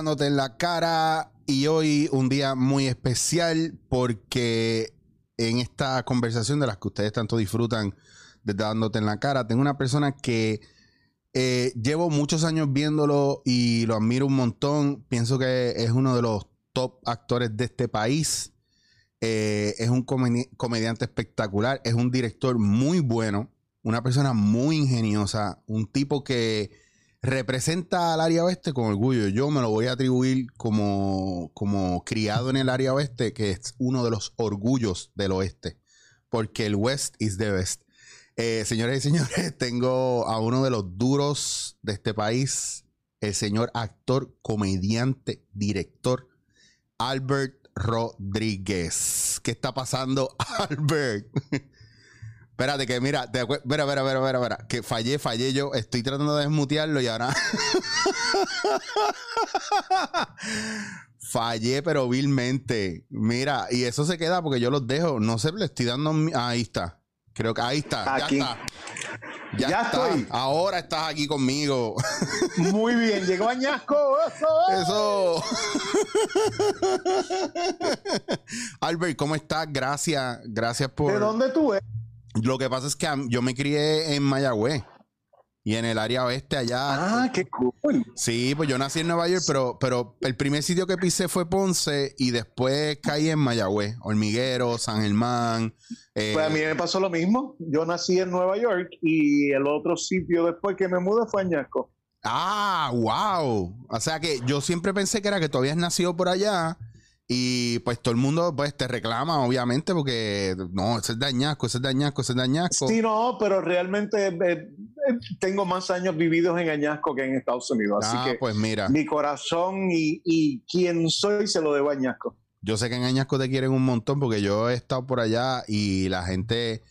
Dándote en la cara y hoy un día muy especial porque en esta conversación de las que ustedes tanto disfrutan de dándote en la cara, tengo una persona que eh, llevo muchos años viéndolo y lo admiro un montón. Pienso que es uno de los top actores de este país. Eh, es un comedi- comediante espectacular, es un director muy bueno, una persona muy ingeniosa, un tipo que representa al área oeste con orgullo. Yo me lo voy a atribuir como, como criado en el área oeste, que es uno de los orgullos del oeste, porque el West is the best. Eh, señores y señores, tengo a uno de los duros de este país, el señor actor, comediante, director, Albert Rodríguez. ¿Qué está pasando, Albert? Espérate, que mira, te espera, espera, espera, espera, espera, que fallé, fallé yo, estoy tratando de desmutearlo y ahora... fallé, pero vilmente. Mira, y eso se queda porque yo los dejo, no sé, le estoy dando... mi- Ahí está, creo que ahí está, Aquí. ya está. Ya, Ya está. estoy. Ahora estás aquí conmigo. Muy bien, llegó Añasco. Eso. Eso. Albert, ¿cómo estás? Gracias, gracias por. ¿De dónde tú eres? Lo que pasa es que yo me crié en Mayagüez y en el área oeste allá. Ah, qué cool. Sí, pues yo nací en Nueva York, pero, pero el primer sitio que pisé fue Ponce y después caí en Mayagüez, Hormiguero, San Germán. eh, Pues a mí me pasó lo mismo. Yo nací en Nueva York y el otro sitio después que me mudé fue Añasco. Ah, wow. O sea que yo siempre pensé que era que tú habías nacido por allá y pues todo el mundo pues te reclama, obviamente, porque no, ese es de Añasco, ese es de Añasco, ese es de Añasco. Sí, no, pero realmente eh, eh, tengo más años vividos en Añasco que en Estados Unidos. Así ah, que pues mira, mi corazón y, y quién soy se lo debo a Añasco. yo sé que en Añasco te quieren un montón porque yo he estado por allá y la gente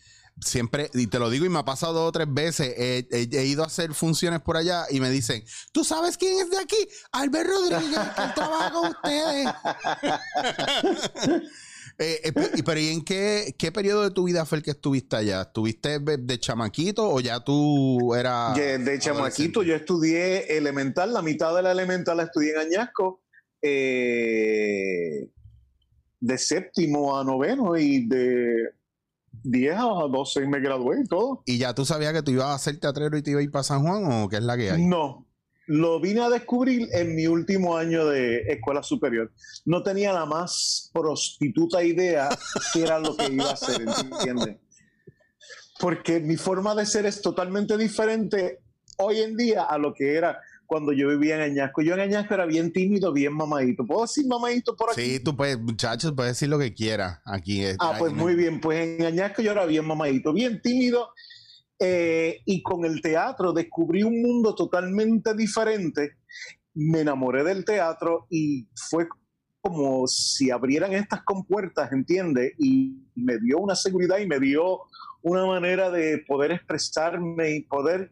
siempre, y te lo digo y me ha pasado dos o tres veces, he, ido a hacer funciones por allá y me dicen, ¿tú sabes quién es de aquí? Albert Rodríguez, que él trabaja con ustedes. Eh, eh, pero ¿y en qué, qué periodo de tu vida fue el que estuviste allá? ¿Estuviste de, de chamaquito o ya tú eras... De chamaquito yo estudié elemental, la mitad de la elemental la estudié en Añasco, eh, de séptimo a noveno y de 10 a 12 me gradué y todo. ¿Y ya tú sabías que tú ibas a ser teatrero y te ibas a ir para San Juan o qué es la que hay? No, lo vine a descubrir en mi último año de escuela superior. No tenía la más prostituta idea que era lo que iba a hacer, ¿entiendes? Porque mi forma de ser es totalmente diferente hoy en día a lo que era cuando yo vivía en Añasco. Yo en Añasco era bien tímido, bien mamadito. ¿Puedo decir mamadito por aquí? Sí, tú puedes, muchachos, puedes decir lo que quieras. Aquí Ah, pues muy bien. Pues en Añasco yo era bien mamadito, bien tímido. eh, y con el teatro descubrí un mundo totalmente diferente. Me enamoré del teatro y fue como si abrieran estas compuertas, ¿entiendes? Y me dio una seguridad y me dio una manera de poder expresarme y poder...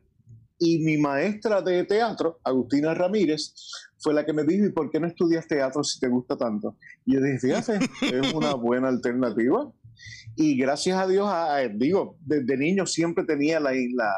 Y mi maestra de teatro, Agustina Ramírez, fue la que me dijo, ¿y por qué no estudias teatro si te gusta tanto? Y yo dije, fíjate, es una buena alternativa. Y gracias a Dios, a- a- digo, desde niño siempre tenía la, la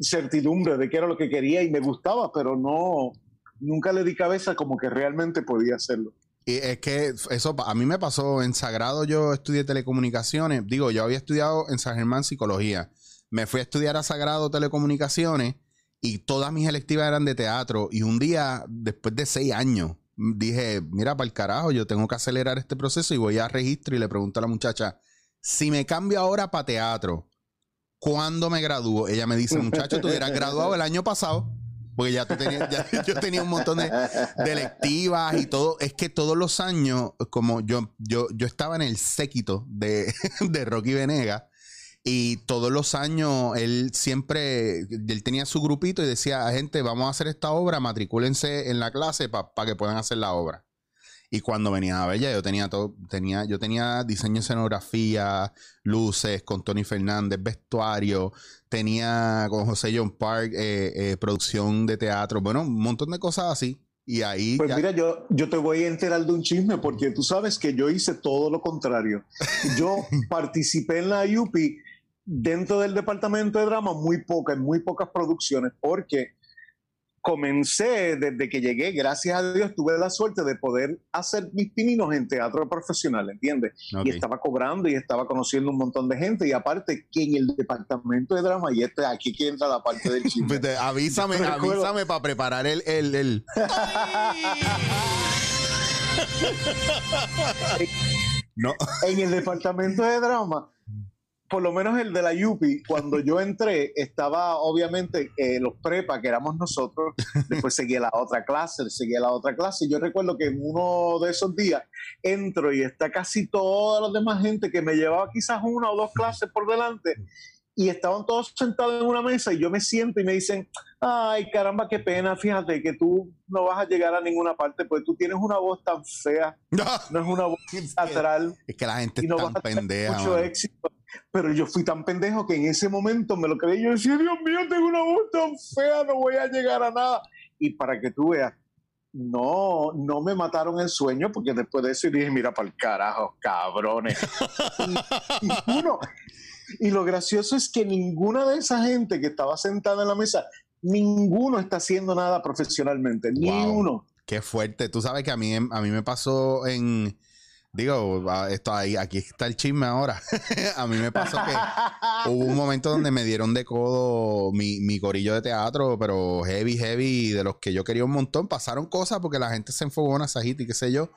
certidumbre de qué era lo que quería y me gustaba, pero no, nunca le di cabeza como que realmente podía hacerlo. Y es que eso a mí me pasó en Sagrado, yo estudié telecomunicaciones. Digo, yo había estudiado en San Germán psicología. Me fui a estudiar a Sagrado telecomunicaciones y todas mis electivas eran de teatro. Y un día, después de seis años, dije, mira, para el carajo, yo tengo que acelerar este proceso y voy a registro y le pregunto a la muchacha, si me cambio ahora para teatro, ¿cuándo me gradúo? Ella me dice, muchacho, tú hubieras graduado el año pasado. Porque ya yo tenía un montón de, de electivas y todo. Es que todos los años, como yo, yo, yo estaba en el séquito de, de Rocky Venegas, y todos los años él siempre, él tenía su grupito y decía, gente, vamos a hacer esta obra, matricúlense en la clase para que puedan hacer la obra. Y cuando venía a ver, ya yo tenía todo, tenía, yo tenía diseño de escenografía, luces con Tony Fernández, vestuario, tenía con José John Park, eh, eh, producción de teatro, bueno, un montón de cosas así. Y ahí Pues ya- mira, yo, yo te voy a enterar de un chisme porque tú sabes que yo hice todo lo contrario. Yo participé en la UPI dentro del departamento de drama muy pocas, muy pocas producciones, porque comencé desde que llegué, gracias a Dios, tuve la suerte de poder hacer mis pininos en teatro profesional, ¿entiendes? Y estaba cobrando y estaba conociendo un montón de gente. Y aparte que en el departamento de drama, y este aquí que entra la parte del chisme. Pues avísame, avísame para preparar el, el, el- No, en el departamento de drama, por lo menos el de la Yupi, cuando yo entré, estaba obviamente eh, los prepa, que éramos nosotros, después seguía la otra clase, seguía la otra clase. y Yo recuerdo que en uno de esos días entro y está casi toda la demás gente que me llevaba quizás una o dos clases por delante. Y estaban todos sentados en una mesa y yo me siento y me dicen, ay caramba, qué pena, fíjate que tú no vas a llegar a ninguna parte, pues tú tienes una voz tan fea, no es una voz teatral es que la gente y es no tan pendeja. mucho éxito. Pero yo fui tan pendejo que en ese momento me lo creí. Yo decía, Dios mío, tengo una voz tan fea, no voy a llegar a nada. Y para que tú veas, no, no me mataron el sueño, porque después de eso dije, mira para el carajo, cabrones. y, y uno- y lo gracioso es que ninguna de esa gente que estaba sentada en la mesa, ninguno está haciendo nada profesionalmente, ni Wow. uno. Qué fuerte. Tú sabes que a mí, a mí me pasó en. Digo, esto ahí, aquí está el chisme ahora. a mí me pasó que hubo un momento donde me dieron de codo mi, mi corillo de teatro, pero heavy, heavy, de los que yo quería un montón. Pasaron cosas porque la gente se enfogona, se agita y qué sé yo.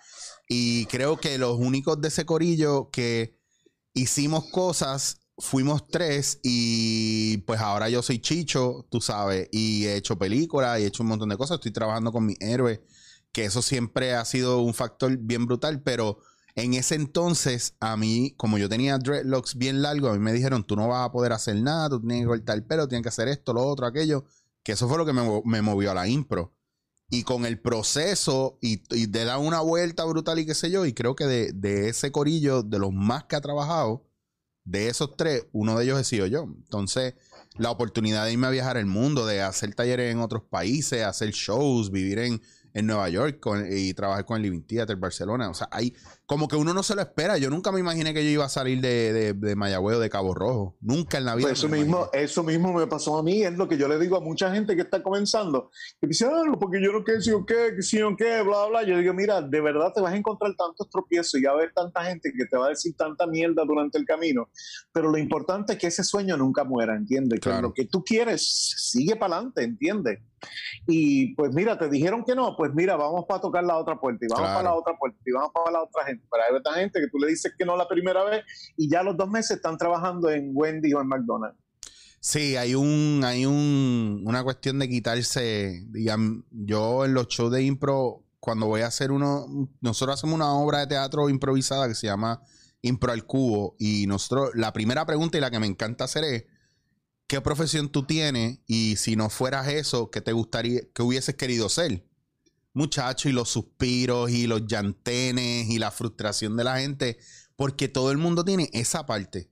Y creo que los únicos de ese corillo que hicimos cosas fuimos tres y pues ahora yo soy Chicho, tú sabes, y he hecho películas y he hecho un montón de cosas. Estoy trabajando con mi héroe, que eso siempre ha sido un factor bien brutal, pero en ese entonces a mí, como yo tenía dreadlocks bien largos, a mí me dijeron, tú no vas a poder hacer nada, tú tienes que cortar el pelo, tienes que hacer esto, lo otro, aquello, que eso fue lo que me, me movió a la impro. Y con el proceso y, y de dar una vuelta brutal y qué sé yo, y creo que de, de ese corillo, de los más que ha trabajado, de esos tres, uno de ellos he sido yo. Entonces, la oportunidad de irme a viajar el mundo, de hacer talleres en otros países, hacer shows, vivir en, en Nueva York con- y trabajar con el Living Theater Barcelona. O sea, hay como que uno no se lo espera. Yo nunca me imaginé que yo iba a salir de, de, de Mayagüez o de Cabo Rojo. Nunca en la vida. Pues eso mismo, imaginé. eso mismo me pasó a mí, es lo que yo le digo a mucha gente que está comenzando, que dice, ah, no, porque yo no qué, si o qué, que si o qué, bla, bla. Yo digo, mira, de verdad te vas a encontrar tantos tropiezos y va a haber tanta gente que te va a decir tanta mierda durante el camino, pero lo importante es que ese sueño nunca muera, ¿entiendes? Que Claro. lo que tú quieres sigue para adelante, ¿entiendes? Y pues mira, te dijeron que no, pues mira, vamos para tocar la otra puerta y vamos Claro. para la otra puerta y vamos para la otra gente. Pero hay otra gente que tú le dices que no la primera vez y ya los dos meses están trabajando en Wendy o en McDonald's. Sí, hay un, hay un, una cuestión de quitarse, digamos, yo en los shows de impro, cuando voy a hacer uno, nosotros hacemos una obra de teatro improvisada que se llama Impro al Cubo y nosotros, la primera pregunta y la que me encanta hacer es, ¿qué profesión tú tienes? Y si no fueras eso, ¿qué te gustaría, qué hubieses querido ser? Muchacho, y los suspiros y los llantenes y la frustración de la gente, porque todo el mundo tiene esa parte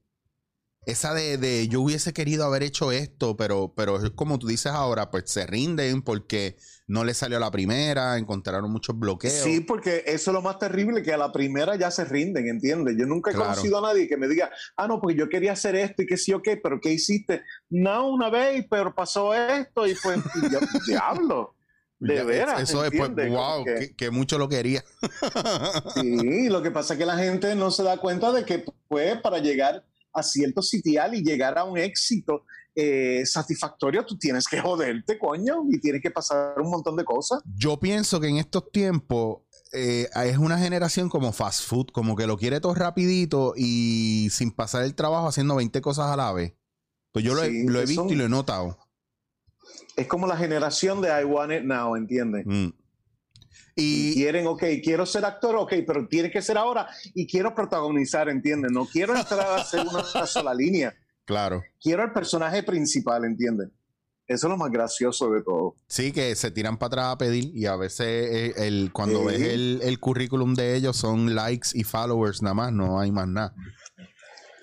esa de, de yo hubiese querido haber hecho esto, pero, pero es como tú dices ahora, pues se rinden porque no le salió a la primera, encontraron muchos bloqueos. Sí, porque eso es lo más terrible, que a la primera ya se rinden, ¿entiendes? Yo nunca he Claro. conocido a nadie que me diga, ah, no, porque yo quería hacer esto y que sí, ok, pero ¿qué hiciste? No, una vez, pero pasó esto y pues, y yo, diablo. De Ya, veras. Eso es, pues, wow, que- que, que mucho lo quería. Sí, lo que pasa es que la gente no se da cuenta de que pues para llegar a cierto sitial y llegar a un éxito eh, satisfactorio, tú tienes que joderte, coño, y tienes que pasar un montón de cosas. Yo pienso que en estos tiempos eh, es una generación como fast food, como que lo quiere todo rapidito y sin pasar el trabajo haciendo 20 cosas a la vez. Pues yo lo, he- lo visto y lo he notado. Es como la generación de I Want It Now, ¿entiendes? Mm. Y Y, quieren, ok, quiero ser actor, ok, pero tiene que ser ahora y quiero protagonizar, ¿entiendes? No quiero entrar a hacer una, una sola línea. claro. Quiero el personaje principal, ¿entiendes? Eso es lo más gracioso de todo. Sí, que se tiran para atrás a pedir y a veces eh, el, cuando Sí. ves el, el currículum de ellos son likes y followers nada más, no hay más nada.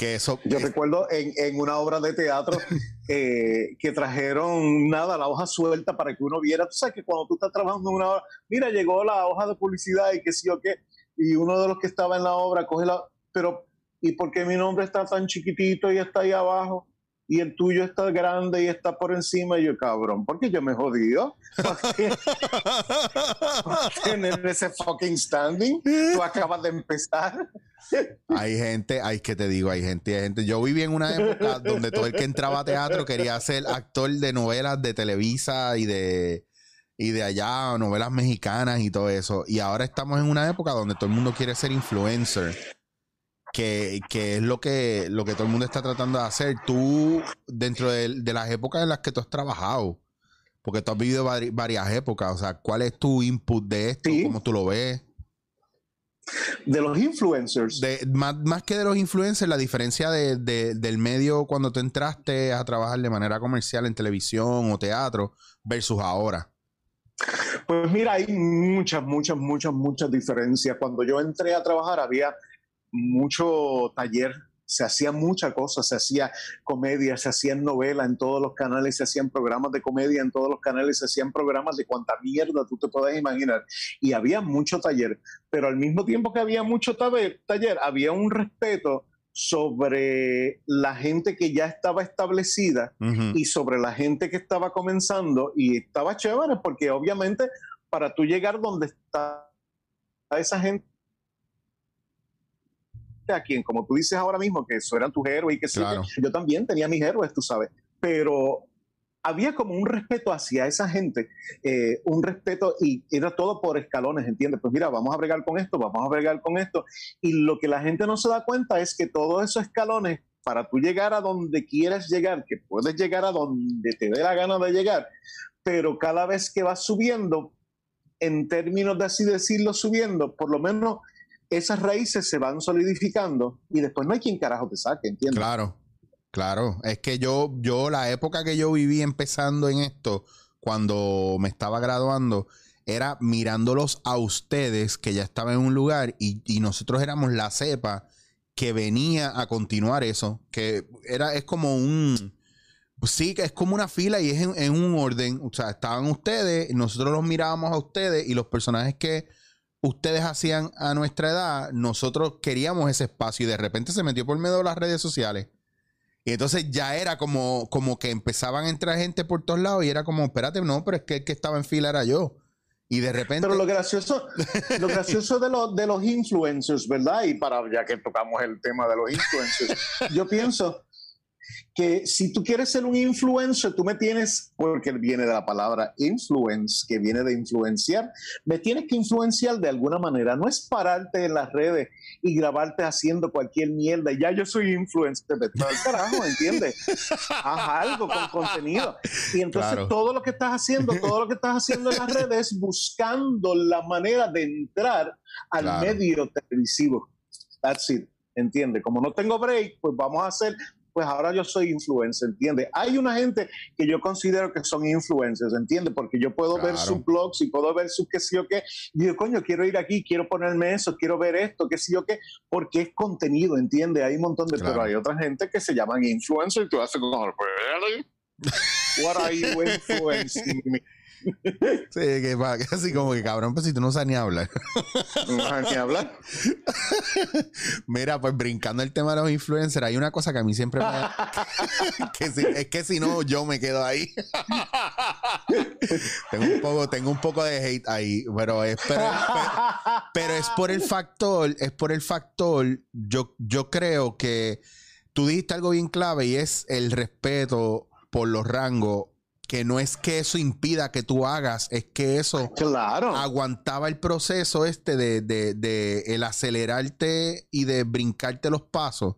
Que eso... Yo es- recuerdo en, en una obra de teatro eh, que trajeron nada, la hoja suelta para que uno viera. Tú sabes que cuando tú estás trabajando en una obra, mira, llegó la hoja de publicidad y qué sé yo qué, y uno de los que estaba en la obra coge la. Pero, ¿y por qué mi nombre está tan chiquitito y está ahí abajo? y el tuyo está grande y está por encima. Y yo, cabrón, porque yo me jodido. tener ese fucking standing. Tú acabas de empezar. Hay gente, hay que te digo, hay gente, hay gente. Yo viví en una época donde todo el que entraba a teatro quería ser actor de novelas de Televisa y de y de allá, novelas mexicanas y todo eso. Y ahora estamos en una época donde todo el mundo quiere ser influencer. Que, que es lo que, lo que todo el mundo está tratando de hacer. Tú, dentro de, de las épocas en las que tú has trabajado, porque tú has vivido vari- varias épocas, o sea, ¿cuál es tu input de esto? Sí. ¿Cómo tú lo ves? De los influencers. De, más, más que de los influencers, la diferencia de- de- del medio cuando tú entraste a trabajar de manera comercial en televisión o teatro versus ahora. Pues mira, hay muchas, muchas, muchas, muchas diferencias. Cuando yo entré a trabajar había mucho taller, se hacía mucha cosa, se hacía comedia, se hacían novelas en todos los canales, se hacían programas de comedia en todos los canales, se hacían programas de cuanta mierda tú te puedas imaginar. Y había mucho taller, pero al mismo tiempo que había mucho taller, había un respeto sobre la gente que ya estaba establecida y sobre la gente que estaba comenzando y estaba chévere porque obviamente para tú llegar donde está esa gente a quien como tú dices ahora mismo que eso eran tus héroes y que sí, Claro. que yo también tenía mis héroes tú sabes pero había como un respeto hacia esa gente, eh, un respeto y era todo por escalones, ¿entiendes? Pues mira, vamos a bregar con esto, vamos a bregar con esto. Y lo que la gente no se da cuenta es que todos esos escalones, para tú llegar a donde quieres llegar, que puedes llegar a donde te dé la gana de llegar, pero cada vez que vas subiendo, en términos de así decirlo, subiendo, por lo menos esas raíces se van solidificando y después no hay quien carajo te saque, ¿entiendes? Claro, claro. Es que yo, yo, la época que yo viví empezando en esto, cuando me estaba graduando, era mirándolos a ustedes que ya estaban en un lugar y, y nosotros éramos la cepa que venía a continuar eso, que era, es como un, sí, que es como una fila y es en un orden, o sea, estaban ustedes, nosotros los mirábamos a ustedes y los personajes que ustedes hacían a nuestra edad, nosotros queríamos ese espacio y de repente se metió por medio de las redes sociales. Y entonces ya era como, como que empezaban a entrar gente por todos lados y era como, espérate, no, pero es que el que estaba en fila era yo. Y de repente... Pero lo gracioso, lo gracioso de, los de los influencers, ¿verdad? Y para ya que tocamos el tema de los influencers, yo pienso que si tú quieres ser un influencer, tú me tienes, porque viene de la palabra influence, que viene de influenciar, me tienes que influenciar de alguna manera. No es pararte en las redes y grabarte haciendo cualquier mierda. Ya yo soy influencer, vete al carajo, ¿entiendes? Haz algo con contenido. Y entonces Claro. todo lo que estás haciendo, todo lo que estás haciendo en las redes es buscando la manera de entrar al Claro. medio televisivo. That's it. ¿Entiendes? Como no tengo break, pues vamos a hacer, pues ahora yo soy influencer, ¿entiendes? Hay una gente que yo considero que son influencers, ¿entiendes? Porque yo puedo ver sus blogs y puedo ver sus qué sé yo qué. Y digo, coño, quiero ir aquí, quiero ponerme eso, quiero ver esto, qué sé yo qué, porque es contenido, ¿entiendes? Hay un montón de, Claro. pero hay otra gente que se llaman influencers y tú haces como, "Really? What are you influencing me? Sí, que, va- así como que cabrón, pues si tú no sabes ni hablar. No vas ni hablar. Mira, pues brincando el tema de los influencers, hay una cosa que a mí siempre me... que si- es que si no, yo me quedo ahí. tengo, un poco, tengo un poco de hate ahí, pero es, pero, pero- pero es por el factor, es por el factor, yo, yo creo que tú dijiste algo bien clave y es el respeto por los rangos, que no es que eso impida que tú hagas, es que eso Claro. aguantaba el proceso este de, de- de el acelerarte y de brincarte los pasos.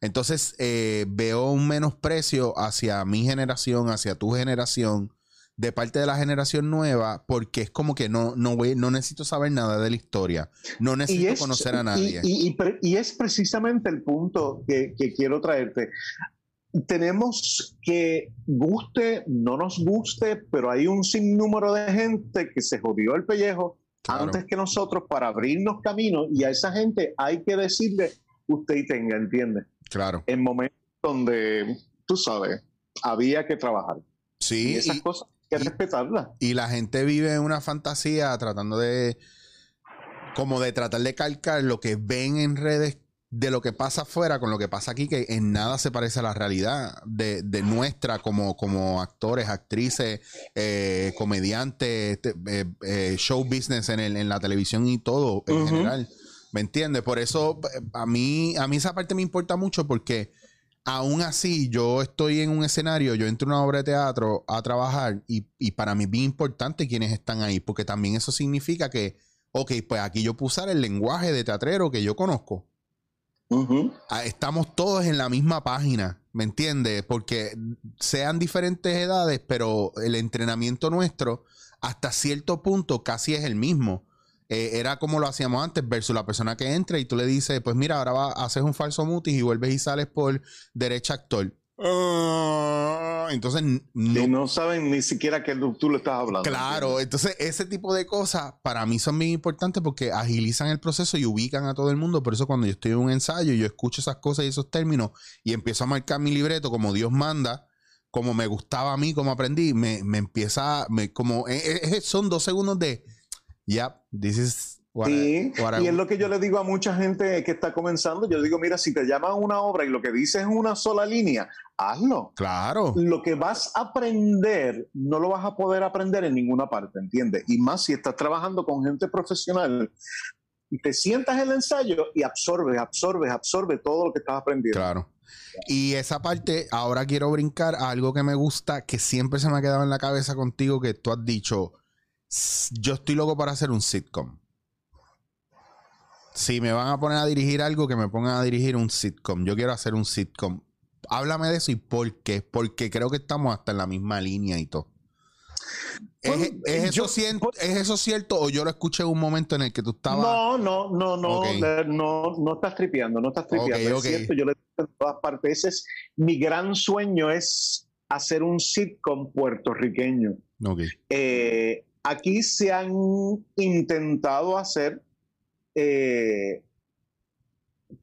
Entonces eh, veo un menosprecio hacia mi generación, hacia tu generación, de parte de la generación nueva, porque es como que no, no, voy- no necesito saber nada de la historia, no necesito conocer a nadie. Y, y pre- y es precisamente el punto que, que quiero traerte. Tenemos que guste, no nos guste, pero hay un sinnúmero de gente que se jodió el pellejo Claro. antes que nosotros para abrirnos camino y a esa gente hay que decirle usted y tenga, ¿entiende? Claro. En momentos donde, tú sabes, había que trabajar. y Sí, esas y- cosas hay que y- respetarlas. Y la gente vive una fantasía tratando de, como de tratar de calcar lo que ven en redes de lo que pasa afuera con lo que pasa aquí, que en nada se parece a la realidad de, de nuestra como, como actores, actrices, eh, comediantes, te- eh, eh, show business en, el- en la televisión y todo en general. ¿Me entiendes? Por eso a mí, a mí esa parte me importa mucho porque aún así yo estoy en un escenario, yo entro a una obra de teatro a trabajar y, y para mí es bien importante quienes están ahí, porque también eso significa que, ok, pues aquí yo puedo usar el lenguaje de teatrero que yo conozco. Ah, Estamos todos en la misma página, ¿me entiendes? Porque sean diferentes edades, pero el entrenamiento nuestro hasta cierto punto casi es el mismo. Eh, era como lo hacíamos antes, versus la persona que entra y tú le dices, pues mira, ahora va, haces un falso mutis y vuelves y sales por derecha actor. Ah, entonces, no, Y no saben ni siquiera que tú lo estás hablando. Claro, entonces ese tipo de cosas para mí son bien importantes porque agilizan el proceso y ubican a todo el mundo. Por eso cuando yo estoy en un ensayo, yo escucho esas cosas y esos términos y empiezo a marcar mi libreto como Dios manda, como me gustaba a mí, como aprendí, me, me empieza, me, como eh, eh, eh, son dos segundos de, yep, this is what Sí, y es lo que yo le digo a mucha gente que está comenzando. Yo digo, mira, si te llaman a una obra y lo que dices es una sola línea, hazlo. Claro, Lo que vas a aprender no lo vas a poder aprender en ninguna parte, ¿entiendes? Y más si estás trabajando con gente profesional y te sientas en el ensayo y absorbes, absorbes, absorbes todo lo que estás aprendiendo. claro. Y esa parte, ahora quiero brincar a algo que me gusta, que siempre se me ha quedado en la cabeza contigo, que tú has dicho, "S- yo estoy loco para hacer un sitcom. Si me van a poner a dirigir algo, que me pongan a dirigir un sitcom. Yo quiero hacer un sitcom. Háblame de eso y por qué. Porque creo que estamos hasta en la misma línea y todo. ¿Es, Pues, es eso yo- cien- pues- ¿Es eso cierto o yo lo escuché en un momento en el que tú estabas... No, no, no, no, le- no, no estás tripeando, no estás tripeando. Es cierto, yo le digo en todas partes. Ese es mi gran sueño, es hacer un sitcom puertorriqueño. Eh, aquí se han intentado hacer, eh,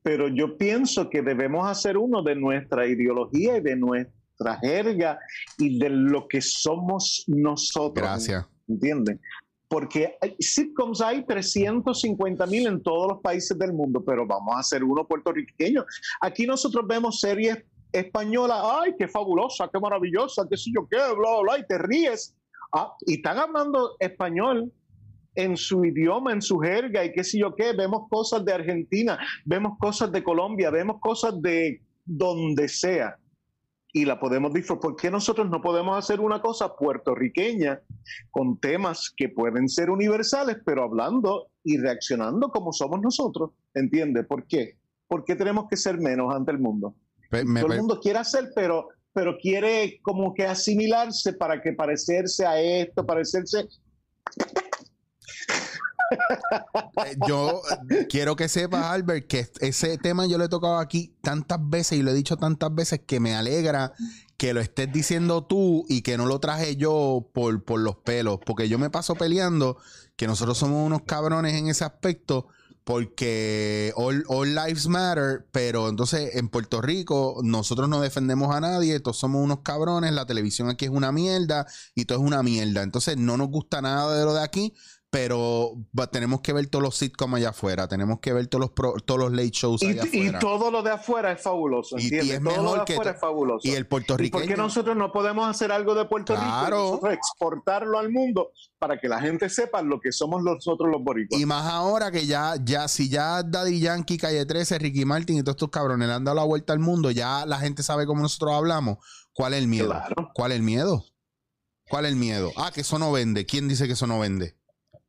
pero yo pienso que debemos hacer uno de nuestra ideología y de nuestra jerga y de lo que somos nosotros. Gracias. ¿Entienden? Porque hay, sitcoms hay 350 mil en todos los países del mundo, pero vamos a hacer uno puertorriqueño. Aquí nosotros vemos series españolas, ay, qué fabulosa, qué maravillosa, qué sé yo qué, bla, bla, bla, y te ríes. Ah, y están hablando español en su idioma, en su jerga, y qué sé yo qué. Vemos cosas de Argentina, vemos cosas de Colombia, vemos cosas de donde sea. Y la podemos disfrutar. ¿Por qué nosotros no podemos hacer una cosa puertorriqueña con temas que pueden ser universales, pero hablando y reaccionando como somos nosotros? ¿Entiendes? ¿Por qué? ¿Por qué tenemos que ser menos ante el mundo? Me- Todo el mundo quiere hacer, pero, pero quiere como que asimilarse para que parecerse a esto, parecerse. Eh, yo eh, quiero que sepas, Albert, que ese tema yo lo he tocado aquí tantas veces y lo he dicho tantas veces que me alegra que lo estés diciendo tú y que no lo traje yo por, por los pelos, porque yo me paso peleando que nosotros somos unos cabrones en ese aspecto. Porque all, all lives matter, pero entonces en Puerto Rico nosotros no defendemos a nadie, todos somos unos cabrones, la televisión aquí es una mierda y todo es una mierda. Entonces no nos gusta nada de lo de aquí, pero tenemos que ver todos los sitcoms allá afuera, tenemos que ver todos los pro- todos los late shows Y, allá y afuera. todo lo de afuera es fabuloso, Y- y ¿entiendes? es todo lo mejor de que afuera to- es fabuloso. y el ¿Y puertorriqueño. por qué nosotros no podemos hacer algo de Puerto Rico? Claro. Y nosotros exportarlo al mundo para que la gente sepa lo que somos nosotros los boricuas. Y más ahora que ya, ya, si ya Daddy Yankee, Calle 13, Ricky Martin y todos estos cabrones le han dado la vuelta al mundo, ya la gente sabe cómo nosotros hablamos. ¿Cuál es el miedo? Claro. ¿Cuál es el miedo? ¿Cuál es el miedo? Ah, que eso no vende. ¿Quién dice que eso no vende?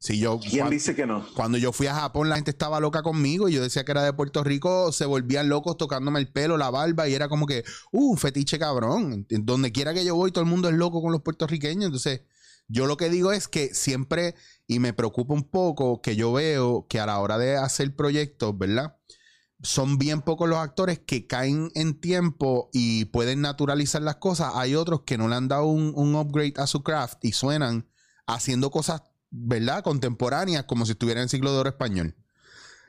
Si yo, ¿Quién cuan- dice que no? Cuando yo fui a Japón, la gente estaba loca conmigo y yo decía que era de Puerto Rico, se volvían locos tocándome el pelo, la barba y era como que, uh, un fetiche cabrón. Donde quiera que yo voy, todo el mundo es loco con los puertorriqueños. Entonces, yo lo que digo es que siempre, y me preocupa un poco, que yo veo que a la hora de hacer proyectos, ¿verdad? Son bien pocos los actores que caen en tiempo y pueden naturalizar las cosas. Hay otros que no le han dado un, un upgrade a su craft y suenan haciendo cosas ¿verdad? Contemporáneas, como si estuviera en siglo de oro español.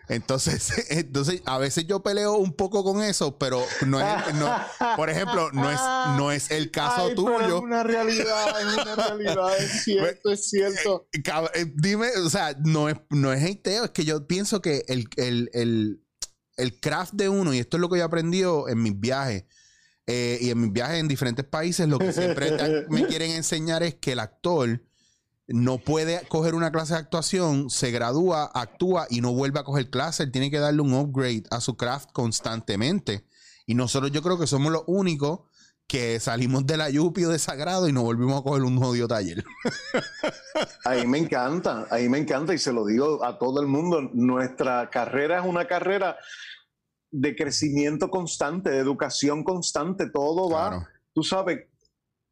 Entonces, entonces, a veces yo peleo un poco con eso, pero no es, no- por ejemplo, no es, no es el caso Ay, pero tuyo. Es una realidad, es una realidad, es cierto, es cierto. Eh, eh, dime, o sea, no es, no es hateo, es que yo pienso que el, el, el, el craft de uno, y esto es lo que yo he aprendido en mis viajes, eh, y en mis viajes en diferentes países, lo que siempre me quieren enseñar es que el actor no puede coger una clase de actuación, se gradúa, actúa y no vuelve a coger clase. Él tiene que darle un upgrade a su craft constantemente. Y nosotros yo creo que somos los únicos que salimos de la Yupi o de Sagrado y nos volvimos a coger un jodido taller. Ahí me encanta, ahí me encanta y se lo digo a todo el mundo. Nuestra carrera es una carrera de crecimiento constante, de educación constante. Todo va, tú sabes,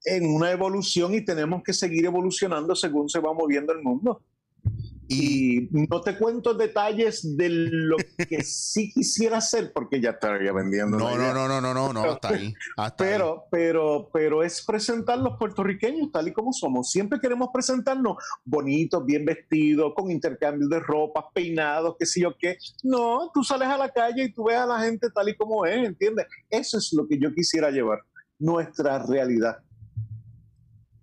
en una evolución y tenemos que seguir evolucionando según se va moviendo el mundo. Y no te cuento detalles de lo que sí quisiera hacer porque ya estaría vendiendo. no, no, no, no, no, no, no, hasta ahí. Hasta ahí. Pero, pero, pero es presentar los puertorriqueños tal y como somos. Siempre queremos presentarnos bonitos, bien vestidos, con intercambio de ropas, peinados, qué sé yo qué. No, tú sales a la calle y tú ves a la gente tal y como es, ¿entiendes? Eso es lo que yo quisiera llevar, nuestra realidad.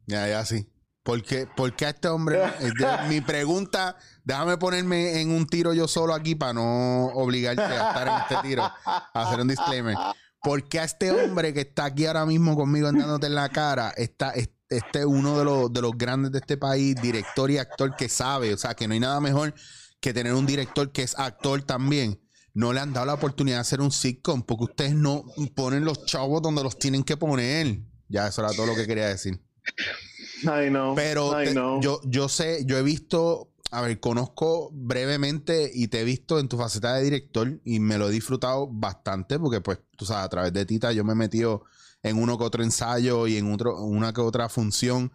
Ya, ya, sí. ¿Por qué, por qué a este hombre? eh, de- mi pregunta, déjame ponerme en un tiro yo solo aquí para no obligarte a estar en este tiro, a hacer un disclaimer. ¿Por qué a este hombre que está aquí ahora mismo conmigo andándote en la cara, está, es- este es uno de los, de los grandes de este país, director y actor que sabe, o sea, que no hay nada mejor que tener un director que es actor también. No le han dado la oportunidad de hacer un sitcom porque ustedes no ponen los chavos donde los tienen que poner. Ya, eso era todo lo que quería decir. I know, Pero I te- know. yo, yo sé, yo he visto, a ver, conozco brevemente y te he visto en tu faceta de director y me lo he disfrutado bastante porque pues tú sabes, a través de Tita yo me he metido en uno que otro ensayo y en otro, una que otra función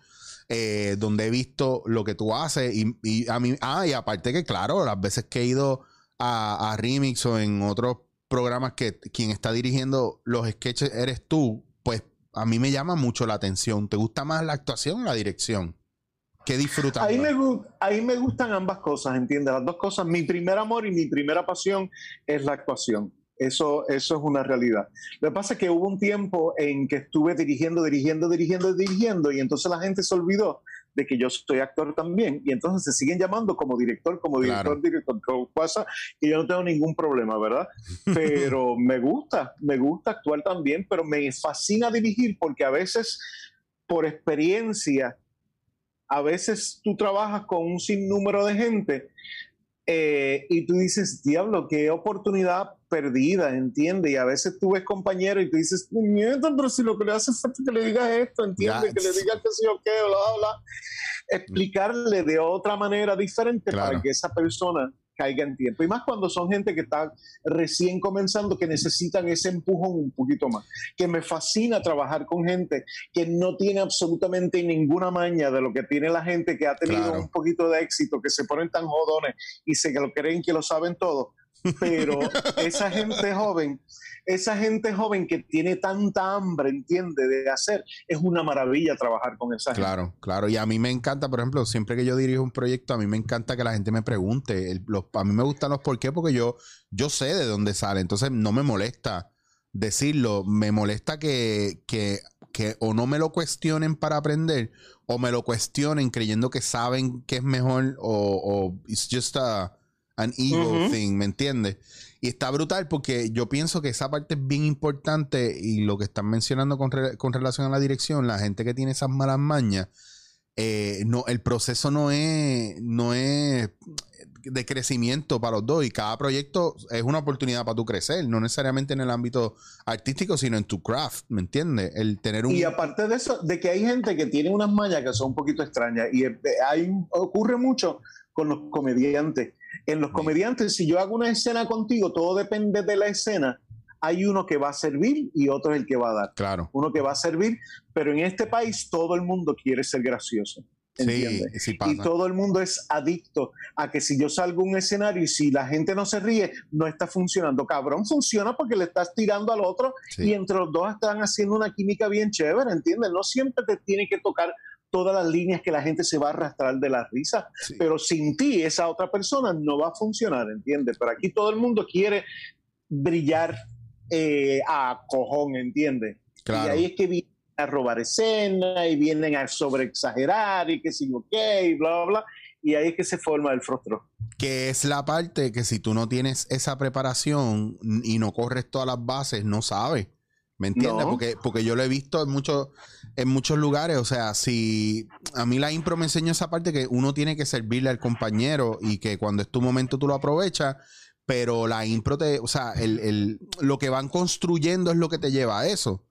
eh, donde he visto lo que tú haces y, y a mí, ah, y aparte que claro, las veces que he ido a, a Remix o en otros programas que quien está dirigiendo los sketches eres tú, a mí me llama mucho la atención. ¿Te gusta más la actuación o la dirección? ¿Qué disfrutas? Ahí me, ahí me gustan ambas cosas, ¿entiendes? Las dos cosas. Mi primer amor y mi primera pasión es la actuación. Eso, eso es una realidad. Lo que pasa es que hubo un tiempo en que estuve dirigiendo, dirigiendo, dirigiendo, dirigiendo, y entonces la gente se olvidó de que yo soy actor también, y entonces se siguen llamando como director, como director, Claro. director, como pasa, y yo no tengo ningún problema, ¿verdad? Pero me gusta, me gusta actuar también, pero me fascina dirigir porque a veces, por experiencia, a veces tú trabajas con un sinnúmero de gente eh, y tú dices, diablo, qué oportunidad perdida, ¿entiendes? Y a veces tú ves compañeros y tú dices, puñeta, pero si lo que le hace falta es que le digas esto, ¿entiendes? Que le digas que sí o qué, bla, bla, bla. Explicarle de otra manera diferente Claro. para que esa persona caiga en tiempo. Y más cuando son gente que está recién comenzando, que necesitan ese empujón un poquito más. Que me fascina trabajar con gente que no tiene absolutamente ninguna maña de lo que tiene la gente que ha tenido Claro. un poquito de éxito, que se ponen tan jodones y se lo creen que lo saben todo. Pero esa gente joven, esa gente joven que tiene tanta hambre, entiende, de hacer, es una maravilla trabajar con esa gente. Claro, claro. Y a mí me encanta, por ejemplo, siempre que yo dirijo un proyecto, a mí me encanta que la gente me pregunte. Los- a mí me gustan los por qué porque yo, yo sé de dónde sale. Entonces no me molesta decirlo. Me molesta que, que, que o no me lo cuestionen para aprender o me lo cuestionen creyendo que saben que es mejor o, o it's just a, an ego thing, ¿me entiendes? Y está brutal porque yo pienso que esa parte es bien importante y lo que están mencionando con, re- con relación a la dirección, la gente que tiene esas malas mañas, eh, no, el proceso no es, no es de crecimiento para los dos y cada proyecto es una oportunidad para tu crecer, no necesariamente en el ámbito artístico, sino en tu craft, ¿me entiendes? El tener un... Y aparte de eso, de que hay gente que tiene unas mañas que son un poquito extrañas y eh, hay, ocurre mucho con los comediantes. En los Sí. comediantes, si yo hago una escena contigo, todo depende de la escena. Hay uno que va a servir y otro es el que va a dar. Claro. Uno que va a servir, pero en este país todo el mundo quiere ser gracioso. Sí, ¿entiendes? sí Y pasa. todo el mundo es adicto a que si yo salgo a un escenario y si la gente no se ríe, no está funcionando. Cabrón, funciona porque le estás tirando al otro Sí. y entre los dos están haciendo una química bien chévere, ¿entiendes? No siempre te tiene que tocar todas las líneas que la gente se va a arrastrar de la risa, Sí. pero sin ti esa otra persona no va a funcionar, ¿entiendes? Pero aquí todo el mundo quiere brillar eh, a cojón, ¿entiendes? Claro. Y ahí es que vienen a robar escena y vienen a sobreexagerar y que si yo qué y bla, bla, bla. y ahí es que se forma el frustro. Que es la parte que si tú no tienes esa preparación y no corres todas las bases, no sabes. ¿Me entiendes? No. Porque, porque yo lo he visto en muchos, en muchos lugares. O sea, si a mí la impro me enseñó esa parte que uno tiene que servirle al compañero y que cuando es tu momento tú lo aprovechas. Pero la impro te, o sea, el, el- lo que van construyendo es lo que te lleva a eso.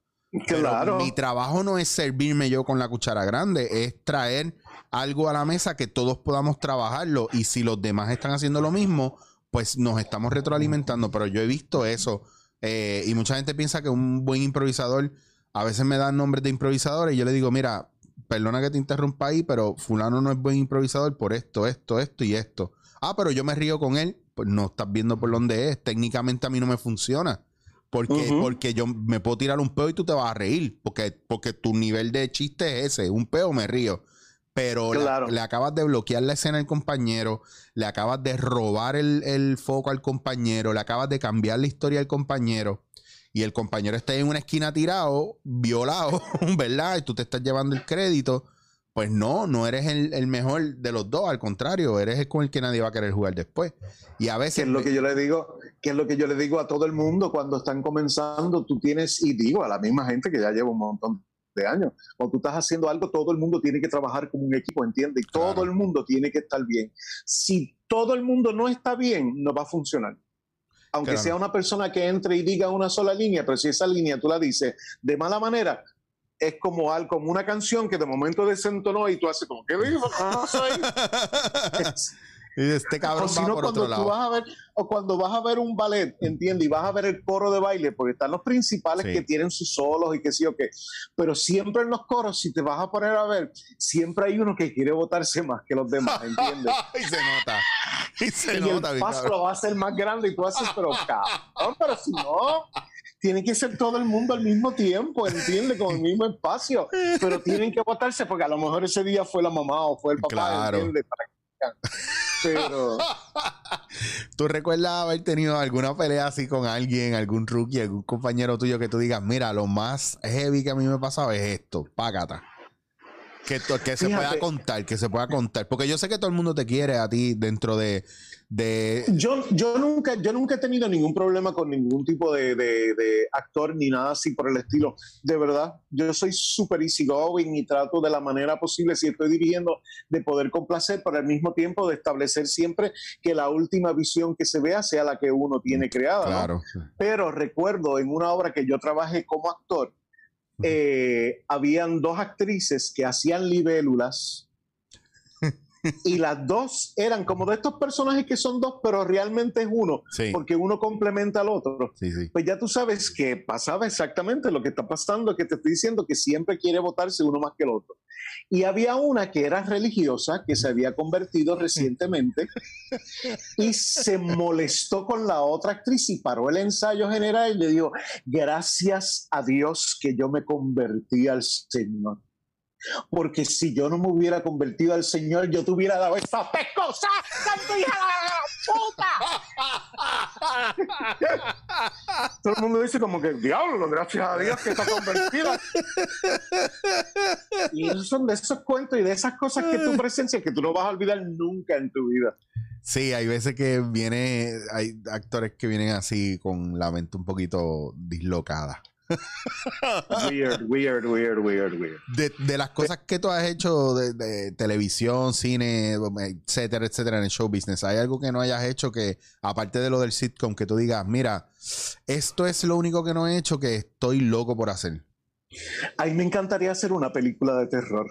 Pero Claro. mi trabajo no es servirme yo con la cuchara grande, es traer algo a la mesa que todos podamos trabajarlo. Y si los demás están haciendo lo mismo, pues nos estamos retroalimentando. Pero yo he visto eso. Eh, y mucha gente piensa que un buen improvisador, a veces me dan nombres de improvisadores y yo le digo, mira, perdona que te interrumpa ahí, pero fulano no es buen improvisador por esto, esto, esto y esto. Ah, pero yo me río con él. Pues no estás viendo por dónde es. Técnicamente a mí no me funciona. Porque, porque yo me puedo tirar un peo y tú te vas a reír. Porque, porque tu nivel de chiste es ese. Un peo me río. Pero le- acabas de bloquear la escena al compañero, le acabas de robar el, el foco al compañero, le acabas de cambiar la historia al compañero. Y el compañero está en una esquina tirado, violado, ¿verdad? Y tú te estás llevando el crédito. Pues no, no eres el, el mejor de los dos, al contrario, eres el con el que nadie va a querer jugar después. Y a veces... es lo que yo le digo, que es lo que yo le digo a todo el mundo cuando están comenzando, tú tienes, y digo a la misma gente que ya lleva un montón de años, cuando tú estás haciendo algo, todo el mundo tiene que trabajar como un equipo, ¿entiendes? Y todo Claro. el mundo tiene que estar bien. Si todo el mundo no está bien, no va a funcionar. Aunque Claro. sea una persona que entre y diga una sola línea, pero si esa línea tú la dices de mala manera, es como, al- como una canción que de momento desentonó y tú haces como, ¿qué dijo? No soy. y este cabrón O si va no, por cuando otro tú lado. vas a ver, o cuando vas a ver un ballet, ¿entiendes? Y vas a ver el coro de baile, porque están los principales Sí. que tienen sus solos y que sí o qué. Pero siempre en los coros, si te vas a poner a ver, siempre hay uno que quiere votarse más que los demás, ¿entiendes? y se nota. Y se y nota, el paso lo va a hacer más grande y tú haces, pero cabrón, pero si no, tiene que ser todo el mundo al mismo tiempo, ¿entiendes? Con el mismo espacio. Pero tienen que votarse porque a lo mejor ese día fue la mamá o fue el papá, Claro. ¿entiendes? Para Pero... ¿Tú recuerdas haber tenido alguna pelea así con alguien, algún rookie, algún compañero tuyo que tú digas, mira, lo más heavy que a mí me ha pasado es esto, págata? Que, que se Fíjate. pueda contar, que se pueda contar. Porque yo sé que todo el mundo te quiere a ti dentro de... de Yo, yo, nunca, yo nunca he tenido ningún problema con ningún tipo de, de- de actor ni nada así por el estilo. De verdad, yo soy súper easygoing y trato de la manera posible, si estoy dirigiendo, de poder complacer, pero al mismo tiempo de establecer siempre que la última visión que se vea sea la que uno tiene creada. ¿no? claro. Pero recuerdo en una obra que yo trabajé como actor, eh, habían dos actrices que hacían libélulas y las dos eran como de estos personajes que son dos, pero realmente es uno, Sí, porque uno complementa al otro. sí, sí. Pues ya tú sabes que pasaba exactamente lo que está pasando, que te estoy diciendo que siempre quiere votarse uno más que el otro. Y había una que era religiosa, que se había convertido recientemente, y se molestó con la otra actriz y paró el ensayo general y le dijo, gracias a Dios que yo me convertí al Señor. Porque si yo no me hubiera convertido al Señor, yo te hubiera dado esa pescosa, ¡Santo hija de la puta! Todo el mundo dice como que, diablo, gracias a Dios que está convertida. Y esos son de esos cuentos y de esas cosas que tú presencias que tú no vas a olvidar nunca en tu vida. Sí, hay veces que viene, hay actores que vienen así con la mente un poquito dislocada. Weird, weird, weird, weird, weird. De, de las cosas que tú has hecho de, de televisión, cine, etcétera, etcétera, en el show business, ¿hay algo que no hayas hecho que, aparte de lo del sitcom, que tú digas, mira, esto es lo único que no he hecho que estoy loco por hacer? A mí me encantaría hacer una película de terror.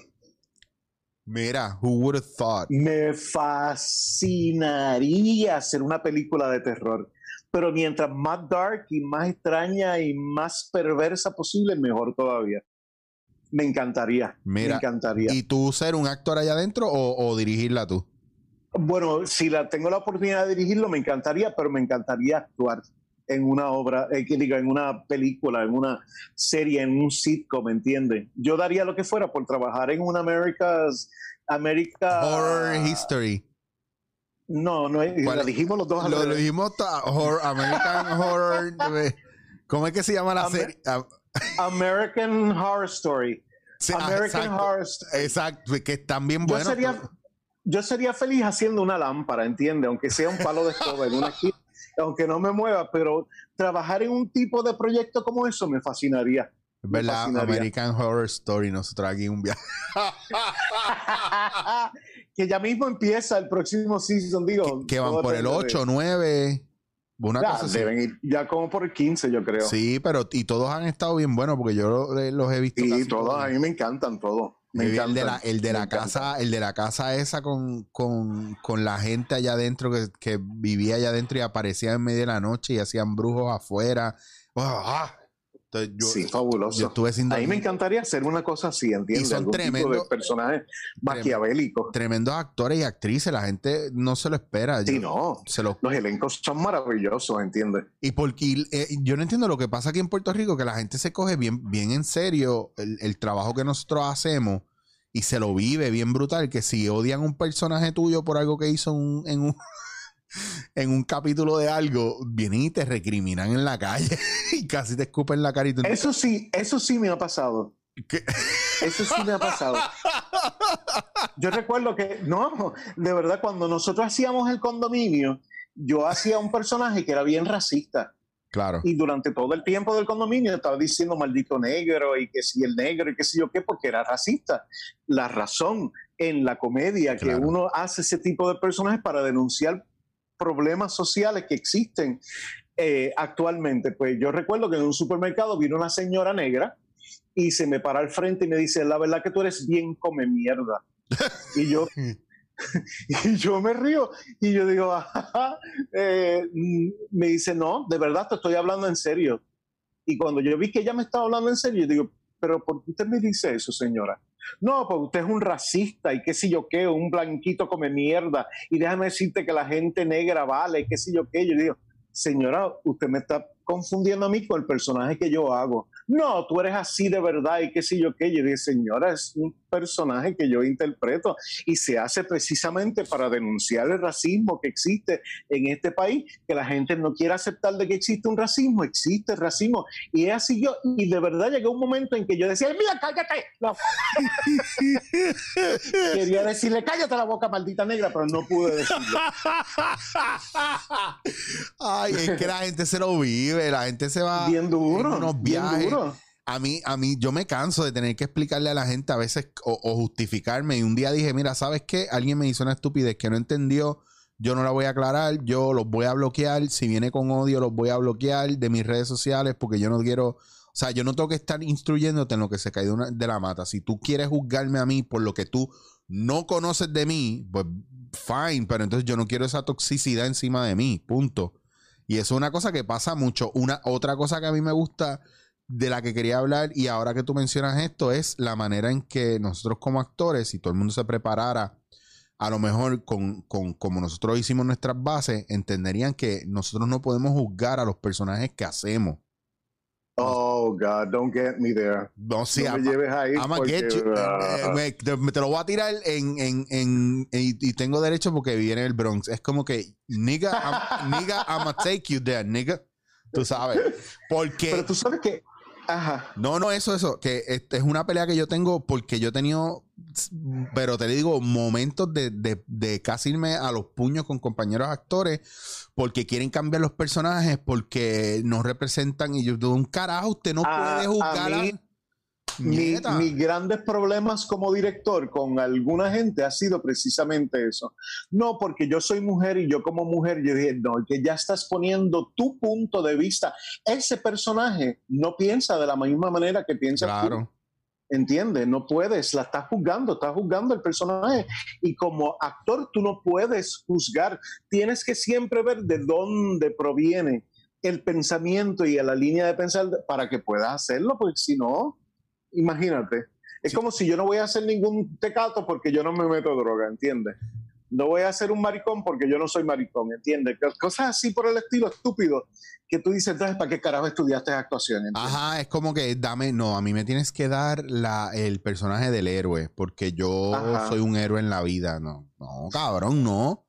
Mira, who would have thought? Me fascinaría hacer una película de terror. Pero mientras más dark y más extraña y más perversa posible, mejor todavía. Me encantaría. me encantaría. ¿Y tú ser un actor allá adentro o, o dirigirla tú? Bueno, si la tengo la oportunidad de dirigirlo, me encantaría, pero me encantaría actuar en una obra, eh, que diga, en una película, en una serie, en un sitcom, ¿me entiendes? Yo daría lo que fuera por trabajar en una America's, America... Horror History. No, no, es- ¿Cuál la es? dijimos los dos. Lo, lo dijimos horror, American Horror. ¿Cómo es que se llama la Amer- serie? Ah, American Horror Story. sí, ah, American exacto, Horror Story. Exacto, que están bien Yo buenos. sería, yo sería feliz haciendo una lámpara, ¿entiendes? Aunque sea un palo de escoba en una esquina, aunque no me mueva, pero trabajar en un tipo de proyecto como eso me fascinaría. ¿Verdad? American Horror Story, nosotros aquí un viaje. que ya mismo empieza el próximo season, digo. que van por el depende de- 8, 9, una Ya, cosa así. deben ir ya como por el 15, yo creo. Sí, pero y todos han estado bien buenos porque yo lo- los he visto. Sí, casi todos, a mí me encantan todos. Me el de la, el de casa, el de la casa esa con, con, con la gente allá adentro que, que vivía allá adentro y aparecía en medio de la noche y hacían brujos afuera. Ah, entonces yo, sí, fabuloso. yo estuve sin a mí me encantaría hacer una cosa así, ¿entiendes? son Algún tipo tremendos- de personajes maquiavélicos. tremendos actores y actrices, la gente no se lo espera. Sí, Yo- no. se lo Los elencos son maravillosos, ¿entiendes? Y porque y, eh, yo no entiendo lo que pasa aquí en Puerto Rico, que la gente se coge bien, bien en serio el, el trabajo que nosotros hacemos y se lo vive bien brutal, que si odian un personaje tuyo por algo que hizo un- en, un, en un capítulo de algo, vienen y te recriminan en la calle y casi te escupen la cara y tú- Eso sí, eso sí me ha pasado. ¿Qué? Eso sí me ha pasado. Yo recuerdo que, no, de verdad, cuando nosotros hacíamos el condominio, yo hacía un personaje que era bien racista. Claro, Y durante todo el tiempo del condominio estaba diciendo maldito negro y que si el negro y que si yo qué, porque era racista. La razón en la comedia que uno hace ese tipo de personajes para denunciar problemas sociales que existen eh, actualmente. Pues yo recuerdo que en un supermercado vino una señora negra y se me para al frente y me dice, la verdad que tú eres bien come mierda. y yo... Y yo me río y yo digo, "Ajá". Eh, mm, me dice, no, de verdad te estoy hablando en serio. Y cuando yo vi que ella me estaba hablando en serio, yo digo, pero ¿por qué usted me dice eso, señora? No, pues usted es un racista y qué sé yo qué, un blanquito come mierda. Y déjame decirte que la gente negra vale, qué sé yo qué. Yo digo, señora, usted me está confundiendo a mí con el personaje que yo hago. No, tú eres así de verdad y qué sé yo qué. Yo dije, señora, es un personaje que yo interpreto y se hace precisamente para denunciar el racismo que existe en este país, que la gente no quiere aceptar de que existe un racismo, existe el racismo. Y es así yo, y de verdad llegó un momento en que yo decía, mira, cállate. Quería decirle, cállate la boca, maldita negra, pero no pude decirlo. Ay, es que la gente se lo vive, la gente se va Bien duro, en unos bien viajes. duro. A mí, a mí, yo me canso de tener que explicarle a la gente a veces o, justificarme. Y un día dije, mira, ¿sabes qué? Alguien me hizo una estupidez que no entendió. Yo no la voy a aclarar. Yo los voy a bloquear. Si viene con odio, los voy a bloquear de mis redes sociales porque yo no quiero. O sea, yo no tengo que estar instruyéndote en lo que se cae de, una- de la mata. Si tú quieres juzgarme a mí por lo que tú no conoces de mí, pues fine. Pero entonces yo no quiero esa toxicidad encima de mí. Punto. Y eso es una cosa que pasa mucho. Una otra cosa que a mí me gusta de la que quería hablar y ahora que tú mencionas esto es la manera en que nosotros como actores, si todo el mundo se preparara a lo mejor con, con como nosotros hicimos nuestras bases, entenderían que nosotros no podemos juzgar a los personajes que hacemos. Oh, God, don't get me there. No, sí, no me lleves ahí. Porque, get you. ah, Eh, me- te, me- te lo voy a tirar en, en, en- y, y tengo derecho porque viene el Bronx. Es como que, nigga, I'm, nigga, I'ma take you there, nigga. Tú sabes. Porque. pero tú sabes que, ajá, No, no, eso, eso, que este es una pelea que yo tengo porque yo he tenido, pero te digo, momentos de, de, de casi irme a los puños con compañeros actores porque quieren cambiar los personajes, porque no representan y yo digo, un carajo, usted no A- puede juzgar a... mí, mi- mis grandes problemas como director con alguna gente ha sido precisamente eso. No, porque yo soy mujer y yo como mujer, yo dije, no, que ya estás poniendo tu punto de vista. Ese personaje no piensa de la misma manera que piensa tú. Claro. ¿Entiendes? No puedes, la estás juzgando, estás juzgando el personaje. Y como actor tú no puedes juzgar, tienes que siempre ver de dónde proviene el pensamiento y la línea de pensar para que puedas hacerlo, porque si no, imagínate. Es Sí. como si yo no voy a hacer ningún tecato porque yo no me meto droga, ¿entiendes? No voy a ser un maricón porque yo no soy maricón, ¿entiendes? Cosas así por el estilo estúpido que tú dices, entonces, ¿para qué carajo estudiaste actuación? ¿entiendes? Ajá, es como que dame, no, a mí me tienes que dar la, el personaje del héroe, porque yo Ajá. soy un héroe en la vida. No, no, cabrón, no.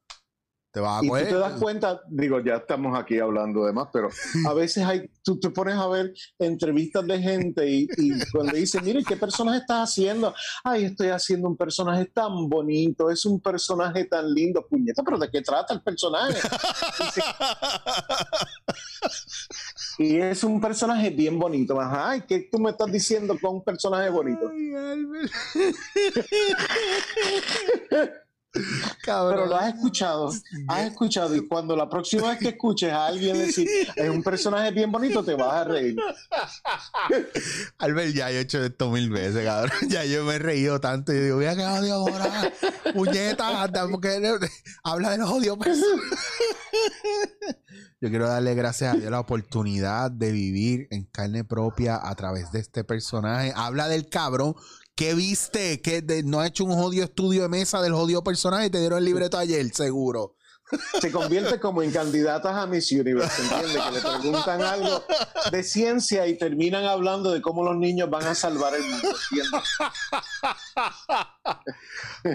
Te vas a Y tú coger. te das cuenta, digo, ya estamos aquí hablando de más, pero a veces hay, tú te pones a ver entrevistas de gente y, y cuando dice, mire, ¿qué personaje estás haciendo? Ay, estoy haciendo un personaje tan bonito, es un personaje tan lindo, puñeta, pero ¿de qué trata el personaje? Y es un personaje bien bonito. Ajá, ¿y qué tú me estás diciendo con un personaje bonito? Ay, Albert. Pero Cabrón. lo has escuchado, has escuchado y cuando la próxima vez que escuches a alguien decir es un personaje bien bonito, te vas a reír. Albert, ya yo he hecho esto mil veces, cabrón. Ya yo me he reído tanto y digo, voy a quedar de ahora. Puñeta, anda, porque habla de los odios. Yo quiero darle gracias a Dios la oportunidad de vivir en carne propia a través de este personaje. Habla del cabrón. ¿Qué viste? Que no ha hecho un jodido estudio de mesa del jodido personaje y te dieron el libreto ayer, seguro. Se convierte como en candidatas a Miss Universe, ¿entiendes? Que le preguntan algo de ciencia y terminan hablando de cómo los niños van a salvar el mundo, ¿entiendes?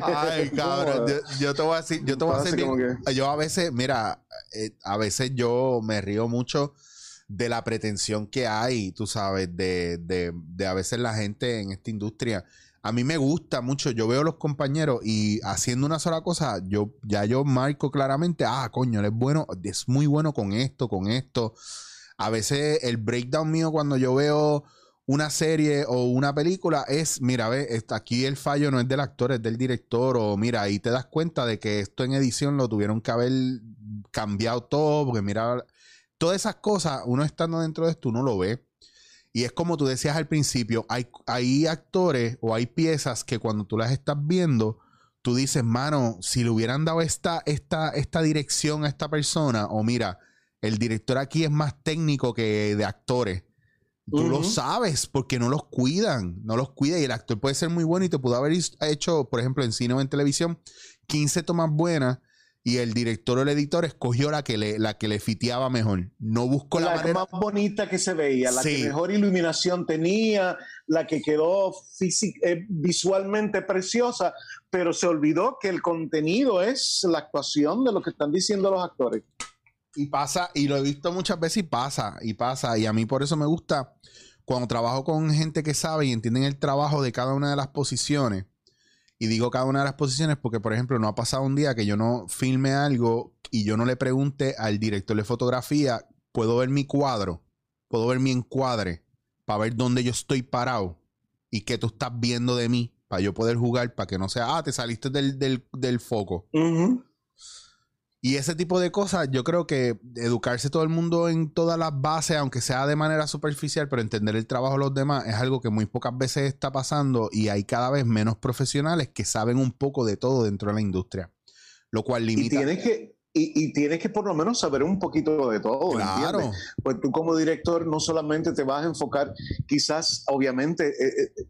Ay, cabrón. Yo, yo te voy a decir, yo te voy a decir, yo a veces, mira, eh, a veces yo me río mucho de la pretensión que hay, tú sabes, de, de, de a veces la gente en esta industria. A mí me gusta mucho, yo veo los compañeros y haciendo una sola cosa, yo ya yo marco claramente, ah, coño, él es bueno, es muy bueno con esto, con esto. A veces el breakdown mío cuando yo veo una serie o una película es, mira, ve, aquí el fallo no es del actor, es del director, o mira, ahí te das cuenta de que esto en edición lo tuvieron que haber cambiado todo, porque mira, todas esas cosas, uno estando dentro de esto, uno lo ve. Y es como tú decías al principio, hay, hay actores o hay piezas que cuando tú las estás viendo, tú dices, mano, si le hubieran dado esta, esta, esta dirección a esta persona, o mira, el director aquí es más técnico que de actores. Tú lo sabes porque no los cuidan, no los cuida y el actor puede ser muy bueno y te pudo haber hecho, por ejemplo, en cine o en televisión, 15 tomas buenas y el director o el editor escogió la que le, la que le fiteaba mejor. No buscó la, La manera. más bonita que se veía, la Sí. que mejor iluminación tenía, la que quedó eh, visualmente preciosa, pero se olvidó que el contenido es la actuación de lo que están diciendo los actores. Y pasa, y lo he visto muchas veces y pasa, y pasa. Y a mí por eso me gusta cuando trabajo con gente que sabe y entienden el trabajo de cada una de las posiciones. Y digo cada una de las posiciones porque, por ejemplo, no ha pasado un día que yo no filme algo y yo no le pregunte al director de fotografía, ¿puedo ver mi cuadro? ¿Puedo ver mi encuadre? Para ver dónde yo estoy parado y qué tú estás viendo de mí. Para yo poder jugar, para que no sea, ah, te saliste del, del, del foco. Y ese tipo de cosas, yo creo que educarse todo el mundo en todas las bases, aunque sea de manera superficial, pero entender el trabajo de los demás, es algo que muy pocas veces está pasando y hay cada vez menos profesionales que saben un poco de todo dentro de la industria. Lo cual Y limita. tienes que y, y tienes que por lo menos saber un poquito de todo, Claro. ¿entiendes? Pues tú como director no solamente te vas a enfocar quizás obviamente eh, eh,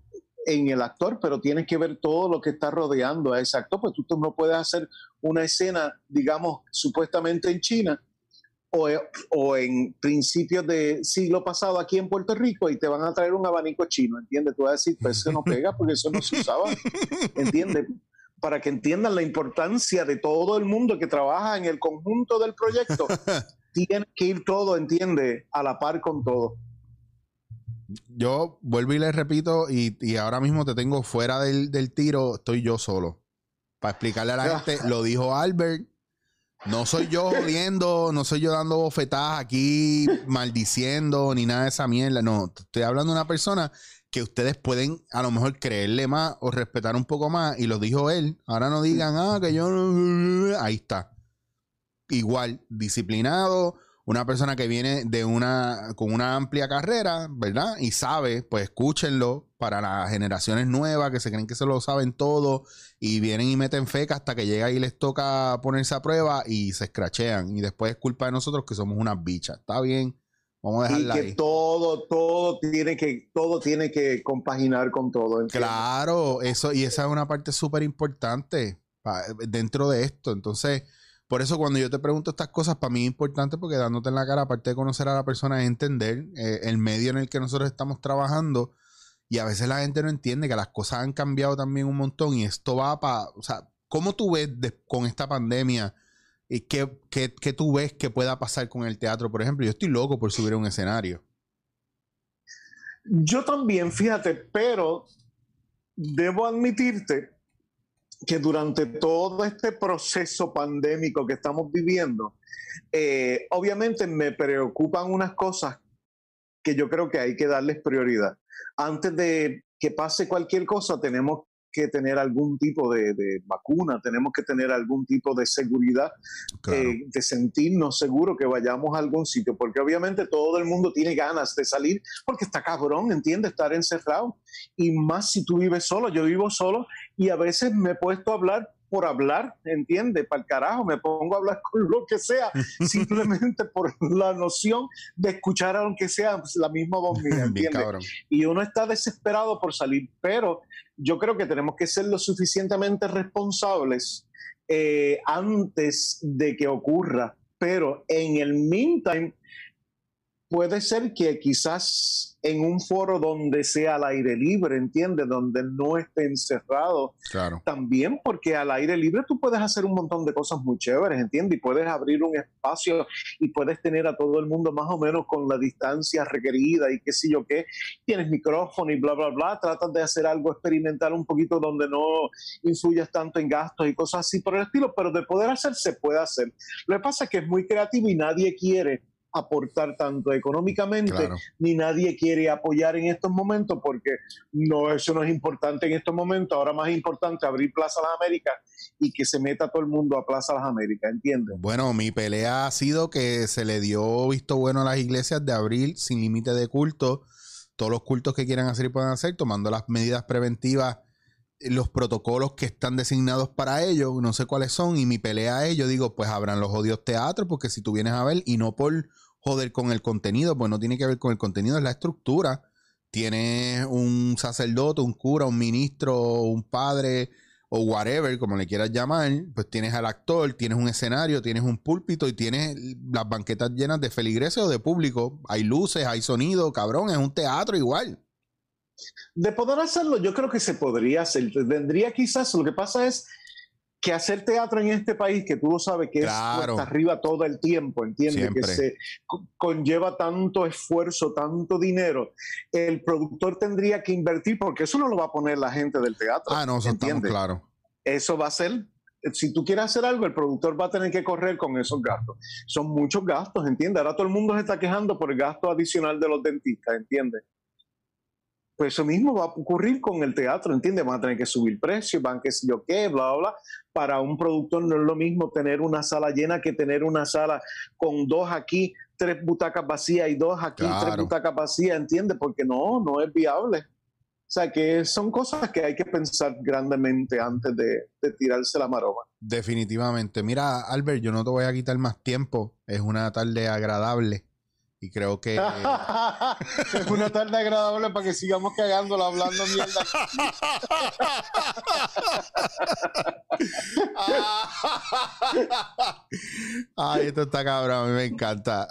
en el actor, pero tienes que ver todo lo que está rodeando a ese actor, pues tú, tú no puedes hacer una escena, digamos, supuestamente en China o, eh, o en principios de siglo pasado aquí en Puerto Rico y te van a traer un abanico chino, ¿entiendes? Tú vas a decir, pues eso no pega porque eso no se usaba, ¿entiendes? Para que entiendan la importancia de todo el mundo que trabaja en el conjunto del proyecto, tiene que ir todo, ¿entiendes? A la par con todo. Yo vuelvo y les repito, y, y ahora mismo te tengo fuera del, del tiro, estoy yo solo. Para explicarle a la gente, lo dijo Albert. No soy yo jodiendo, no soy yo dando bofetadas aquí, maldiciendo, ni nada de esa mierda. No, estoy hablando de una persona que ustedes pueden a lo mejor creerle más o respetar un poco más. Y lo dijo él. Ahora no digan, ah, que yo no. Ahí está. Igual, disciplinado, una persona que viene de una con una amplia carrera, ¿verdad? Y sabe, pues escúchenlo para las generaciones nuevas que se creen que se lo saben todo y vienen y meten feca hasta que llega y les toca ponerse a prueba y se escrachean y después es culpa de nosotros que somos unas bichas. Está bien. Vamos a Y dejarla que ahí. todo, todo tiene que, todo tiene que compaginar con todo. ¿entiendes? Claro, eso, y esa es una parte súper importante dentro de esto. Entonces, por eso cuando yo te pregunto estas cosas, para mí es importante porque dándote en la cara, aparte de conocer a la persona, es entender eh, el medio en el que nosotros estamos trabajando. Y a veces la gente no entiende que las cosas han cambiado también un montón y esto va para, o sea, ¿cómo tú ves con esta pandemia ¿Y qué, qué, qué tú ves que pueda pasar con el teatro, por ejemplo? Yo estoy loco por subir a un escenario. Yo también, fíjate, pero debo admitirte que durante todo este proceso pandémico que estamos viviendo, eh, obviamente me preocupan unas cosas que yo creo que hay que darles prioridad. Antes de que pase cualquier cosa, tenemos que tener algún tipo de, vacuna, tenemos que tener algún tipo de seguridad, eh, de sentirnos seguros que vayamos a algún sitio, porque obviamente todo el mundo tiene ganas de salir, porque está cabrón, entiende, estar encerrado. Y más si tú vives solo, yo vivo solo y a veces me he puesto a hablar por hablar, entiende, para el carajo, me pongo a hablar con lo que sea, simplemente por la noción de escuchar aunque sea la misma voz mía, ¿entiende? y uno está desesperado por salir, pero yo creo que tenemos que ser lo suficientemente responsables eh, antes de que ocurra, pero en el meantime puede ser que quizás en un foro donde sea al aire libre, ¿entiendes? Donde no esté encerrado. Claro. También porque al aire libre tú puedes hacer un montón de cosas muy chéveres, ¿entiendes? Y puedes abrir un espacio y puedes tener a todo el mundo más o menos con la distancia requerida y qué sé yo qué. Tienes micrófono y bla, bla, bla. Tratas de hacer algo experimental un poquito donde no influyas tanto en gastos y cosas así por el estilo, pero de poder hacer se puede hacer. Lo que pasa es que es muy creativo y nadie quiere aportar tanto económicamente, ni nadie quiere apoyar en estos momentos porque no, eso no es importante en estos momentos. Ahora más importante abrir Plaza Las Américas y que se meta todo el mundo a Plaza Las Américas, ¿entiendes? Bueno, mi pelea ha sido que se le dio visto bueno a las iglesias de abrir sin límite de culto. Todos los cultos que quieran hacer y puedan hacer, tomando las medidas preventivas los protocolos que están designados para ellos, no sé cuáles son, y mi pelea es, yo digo, pues abran los odios teatros, porque si tú vienes a ver, y no por joder con el contenido, pues no tiene que ver con el contenido, es la estructura. Tienes un sacerdote, un cura, un ministro, un padre o whatever, como le quieras llamar, pues tienes al actor, tienes un escenario, tienes un púlpito y tienes las banquetas llenas de feligreses o de público. Hay luces, hay sonido, cabrón, es un teatro igual. De poder hacerlo, yo creo que se podría hacer. Tendría quizás, lo que pasa es que hacer teatro en este país, que tú lo sabes que es hasta arriba todo el tiempo, ¿entiendes? Que se conlleva tanto esfuerzo, tanto dinero, el productor tendría que invertir, porque eso no lo va a poner la gente del teatro. Ah, no, eso claro. Eso va a ser si tú quieres hacer algo, el productor va a tener que correr con esos gastos. Son muchos gastos, ¿entiendes? Ahora todo el mundo se está quejando por el gasto adicional de los dentistas, ¿entiendes? Pues eso mismo va a ocurrir con el teatro, ¿entiendes? Van a tener que subir precios, van que sé yo qué, bla, bla, bla. Para un productor no es lo mismo tener una sala llena que tener una sala con dos aquí, tres butacas vacías y dos aquí, tres butacas vacías, ¿entiendes? Porque no, no es viable. O sea que son cosas que hay que pensar grandemente antes de, de, tirarse la maroma. Definitivamente. Mira, Albert, yo no te voy a quitar más tiempo. Es una tarde agradable. Y creo que. es una tarde agradable para que sigamos cagándola hablando mierda. Ay, esto está cabrón, a mí me encanta.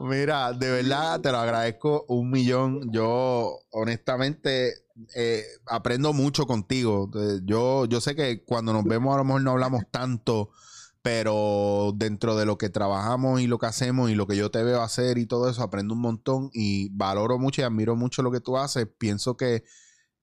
Mira, de verdad te lo agradezco un millón. Yo, honestamente, eh, aprendo mucho contigo. Eh, yo, yo sé que cuando nos vemos a lo mejor no hablamos tanto, pero dentro de lo que trabajamos y lo que hacemos y lo que yo te veo hacer y todo eso, aprendo un montón y valoro mucho y admiro mucho lo que tú haces. Pienso que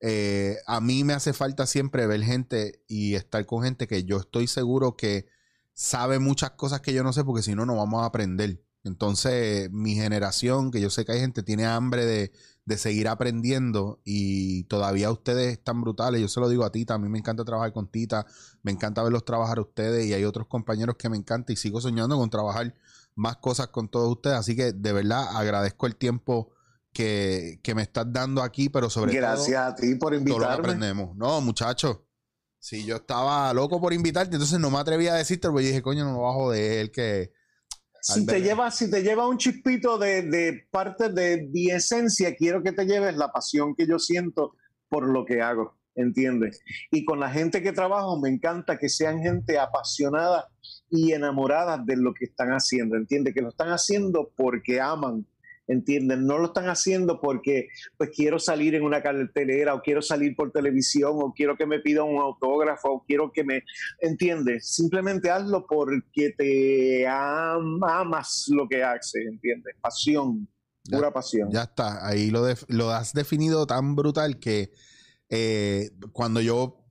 eh, a mí me hace falta siempre ver gente y estar con gente que yo estoy seguro que sabe muchas cosas que yo no sé, porque si no, no vamos a aprender. Entonces, mi generación, que yo sé que hay gente, tiene hambre de, seguir aprendiendo y todavía ustedes están brutales. Yo se lo digo a Tita, a mí me encanta trabajar con Tita, me encanta verlos trabajar a ustedes y hay otros compañeros que me encanta y sigo soñando con trabajar más cosas con todos ustedes. Así que de verdad agradezco el tiempo que, me estás dando aquí, pero sobre todo... Gracias a ti por invitarme. Todo aprendemos. No, muchachos. Si yo estaba loco por invitarte, entonces no me atreví a decirte, porque dije, coño, no lo va a joder, que si te, lleva, si te lleva un chispito de, de, parte de mi esencia, quiero que te lleves la pasión que yo siento por lo que hago, ¿entiendes? Y con la gente que trabajo me encanta que sean gente apasionada y enamorada de lo que están haciendo, ¿entiendes? Que lo están haciendo porque aman ¿entienden? No lo están haciendo porque pues quiero salir en una cartelera o quiero salir por televisión o quiero que me pidan un autógrafo o quiero que me, ¿entiendes? Simplemente hazlo porque te amas lo que haces, ¿entiendes? Pasión, pura pasión. Ya está, ahí lo, lo has definido tan brutal que eh, cuando yo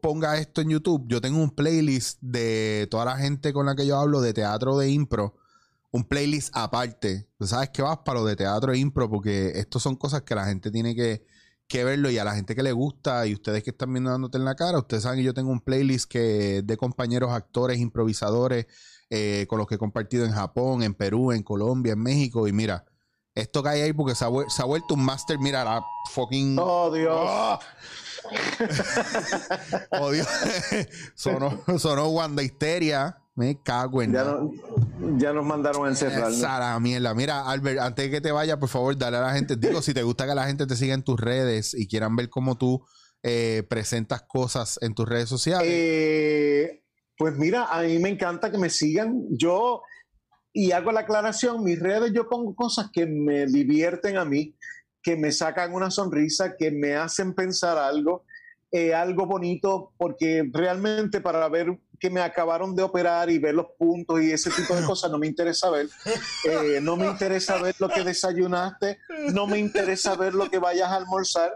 ponga esto en YouTube, yo tengo un playlist de toda la gente con la que yo hablo de teatro de impro un playlist aparte. Tú sabes que vas para lo de teatro e impro, porque esto son cosas que la gente tiene que, verlo y a la gente que le gusta y ustedes que están viendo dándote en la cara, ustedes saben que yo tengo un playlist que de compañeros actores, improvisadores, eh, con los que he compartido en Japón, en Perú, en Colombia, en México y mira, esto cae ahí porque se ha, vuelto un master, mira la fucking... Oh, Dios. ¡Oh! oh Dios. sonó, sonó Wanda Histeria. Me cago en ya, ya nos mandaron a encerrar. Esa la mierda. Mira, Albert, antes de que te vaya, por favor, dale a la gente. Digo, si te gusta que la gente te siga en tus redes y quieran ver cómo tú eh, presentas cosas en tus redes sociales. Eh, pues mira, a mí me encanta que me sigan. Yo, y hago la aclaración, mis redes yo pongo cosas que me divierten a mí, que me sacan una sonrisa, que me hacen pensar algo. Eh, algo bonito, porque realmente para ver que me acabaron de operar y ver los puntos y ese tipo de cosas no me interesa ver. Eh, no me interesa ver lo que desayunaste, no me interesa ver lo que vayas a almorzar.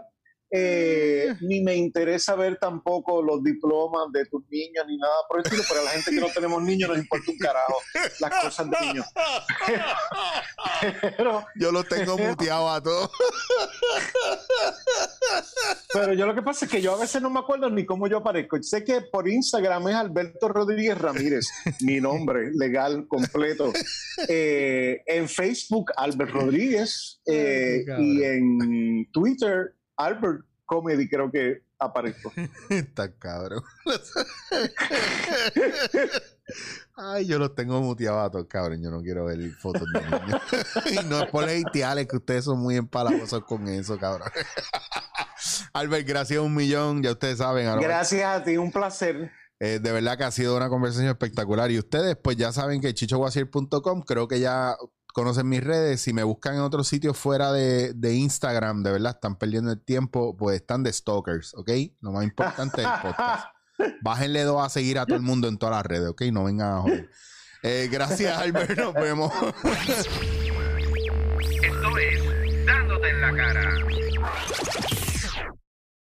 Eh, ni me interesa ver tampoco los diplomas de tus niños ni nada por el estilo, pero a la gente que no tenemos niños nos importa un carajo las cosas de niños. pero, yo lo tengo muteado a todos. pero yo lo que pasa es que yo a veces no me acuerdo ni cómo yo aparezco. Sé que por Instagram es Alberto Rodríguez Ramírez, mi nombre legal completo. Eh, en Facebook, Albert Rodríguez. Eh, y en Twitter, Albert Comedy creo que aparezco. Está cabrón. Ay, yo los tengo muteados a todos, cabrón. Yo no quiero ver fotos de niños. y no es por hateales que ustedes son muy empalagosos con eso, cabrón. Albert, gracias un millón. Ya ustedes saben. Gracias a ti, un placer. Eh, de verdad que ha sido una conversación espectacular. Y ustedes, pues ya saben que chichoguasier.com, creo que ya conocen mis redes, si me buscan en otros sitios fuera de, Instagram, de verdad están perdiendo el tiempo, pues están de stalkers, ¿ok? Lo más importante es el podcast. Bájenle dos a seguir a todo el mundo en todas las redes, ¿ok? No vengan a joder. Eh, gracias, Albert. Nos vemos. Esto es Dándote en la cara.